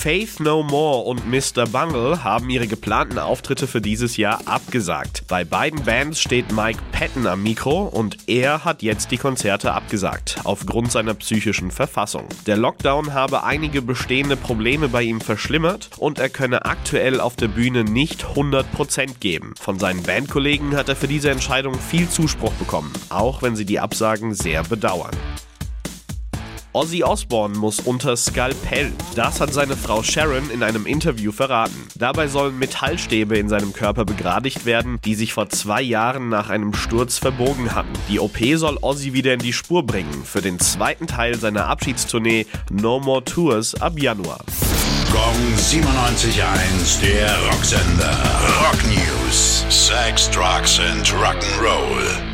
Faith No More und Mr. Bungle haben ihre geplanten Auftritte für dieses Jahr abgesagt. Bei beiden Bands steht Mike Patton am Mikro und er hat jetzt die Konzerte abgesagt, aufgrund seiner psychischen Verfassung. Der Lockdown habe einige bestehende Probleme bei ihm verschlimmert und er könne aktuell auf der Bühne nicht 100% geben. Von seinen Bandkollegen hat er für diese Entscheidung viel Zuspruch bekommen, auch wenn sie die Absagen sehr bedauern. Ozzy Osbourne muss unter Skalpell. Das hat seine Frau Sharon in einem Interview verraten. Dabei sollen Metallstäbe in seinem Körper begradigt werden, die sich vor zwei Jahren nach einem Sturz verbogen hatten. Die OP soll Ozzy wieder in die Spur bringen für den zweiten Teil seiner Abschiedstournee No More Tours ab Januar. Gong 97.1, der Rocksender. Rock News. Sex, Drugs and Rock'n'Roll.